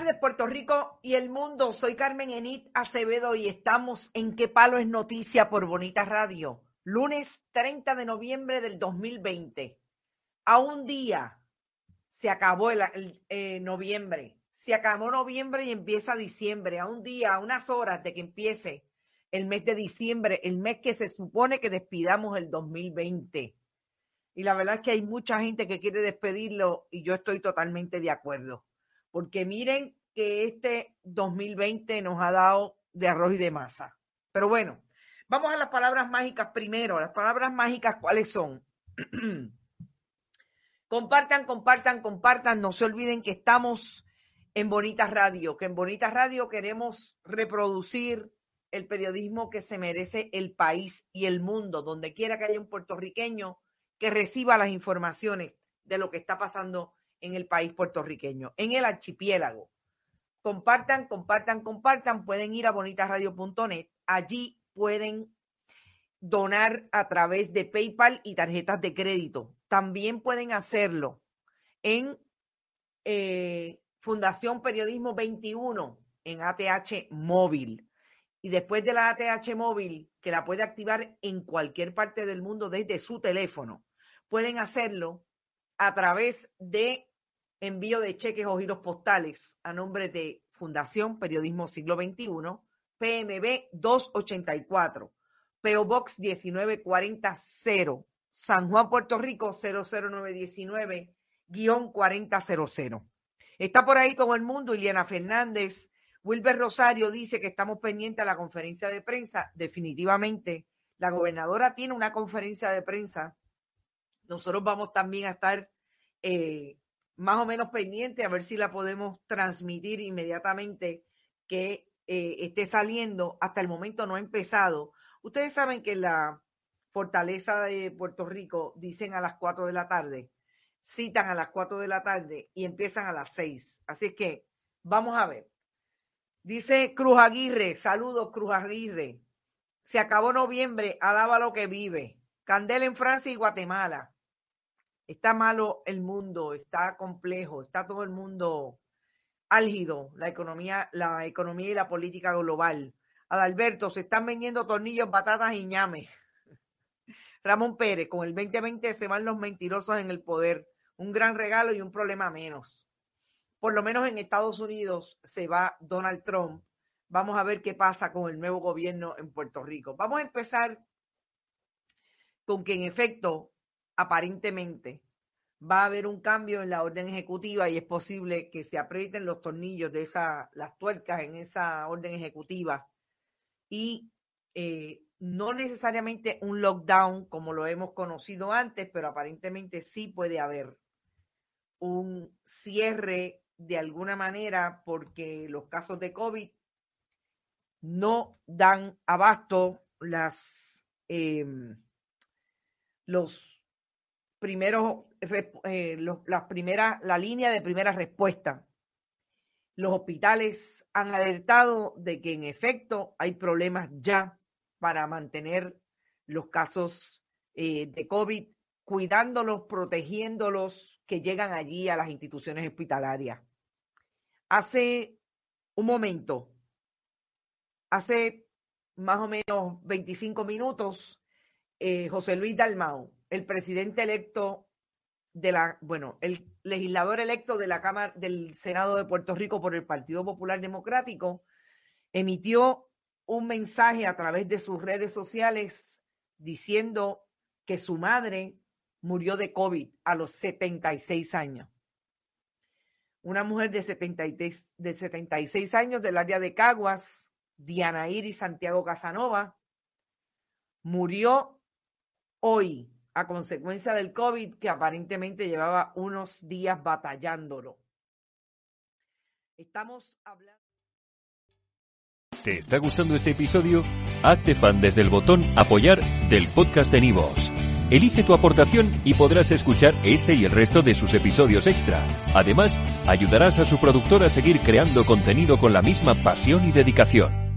tardes, Puerto Rico y el mundo. Soy Carmen Enit Acevedo y estamos en ¿Qué palo es noticia por Bonita Radio? Lunes 30 de noviembre del 2020. A un día se acabó el, eh, noviembre. Se acabó noviembre y empieza diciembre. A un día, a unas horas de que empiece el mes de diciembre, el mes que se supone que despidamos el 2020. Y la verdad es que hay mucha gente que quiere despedirlo y yo estoy totalmente de acuerdo porque miren que este 2020 nos ha dado de arroz y de masa. Pero bueno, vamos a las palabras mágicas primero. Las palabras mágicas, ¿cuáles son? compartan, compartan, compartan. No se olviden que estamos en Bonita Radio, que en Bonita Radio queremos reproducir el periodismo que se merece el país y el mundo, donde quiera que haya un puertorriqueño que reciba las informaciones de lo que está pasando en el país puertorriqueño, en el archipiélago. Compartan, compartan, compartan. Pueden ir a bonitasradio.net. Allí pueden donar a través de PayPal y tarjetas de crédito. También pueden hacerlo en eh, Fundación Periodismo 21 en ATH móvil. Y después de la ATH móvil, que la puede activar en cualquier parte del mundo desde su teléfono, pueden hacerlo a través de envío de cheques o giros postales a nombre de Fundación Periodismo Siglo XXI, PMB 284, PO Box 19400, San Juan, Puerto Rico 00919-4000. Está por ahí todo el mundo, Iliana Fernández. Wilber Rosario dice que estamos pendientes a la conferencia de prensa. Definitivamente, la gobernadora tiene una conferencia de prensa. Nosotros vamos también a estar eh, más o menos pendiente a ver si la podemos transmitir inmediatamente que eh, esté saliendo. Hasta el momento no ha empezado. Ustedes saben que la fortaleza de Puerto Rico dicen a las 4 de la tarde, citan a las 4 de la tarde y empiezan a las 6. Así es que vamos a ver. Dice Cruz Aguirre, saludos Cruz Aguirre. Se acabó noviembre, alaba lo que vive. Candela en Francia y Guatemala está malo el mundo, está complejo, está todo el mundo álgido, la economía, la economía y la política global. Adalberto, se están vendiendo tornillos, batatas y ñames. Ramón Pérez, con el 2020 se van los mentirosos en el poder. Un gran regalo y un problema menos. Por lo menos en Estados Unidos se va Donald Trump. Vamos a ver qué pasa con el nuevo gobierno en Puerto Rico. Vamos a empezar con que en efecto aparentemente va a haber un cambio en la orden ejecutiva y es posible que se aprieten los tornillos de esa, las tuercas en esa orden ejecutiva. Y eh, no necesariamente un lockdown como lo hemos conocido antes, pero aparentemente sí puede haber un cierre de alguna manera porque los casos de COVID no dan abasto las em, los primero eh, las primeras, la línea de primera respuesta. Los hospitales han alertado de que en efecto hay problemas ya para mantener los casos eh, de COVID, cuidándolos, protegiéndolos que llegan allí a las instituciones hospitalarias. Hace un momento, hace más o menos 25 minutos, eh, José Luis Dalmau, el presidente electo de la, bueno, el legislador electo de la Cámara del Senado de Puerto Rico por el Partido Popular Democrático, emitió un mensaje a través de sus redes sociales diciendo que su madre murió de COVID a los 76 años. Una mujer de, 73, de 76 años del área de Caguas, Diana Iris Santiago Casanova, murió hoy a consecuencia del COVID que aparentemente llevaba unos días batallándolo. Estamos hablando. ¿Te está gustando este episodio? Hazte fan desde el botón Apoyar del podcast de Nivos. Elige tu aportación y podrás escuchar este y el resto de sus episodios extra. Además, ayudarás a su productor a seguir creando contenido con la misma pasión y dedicación.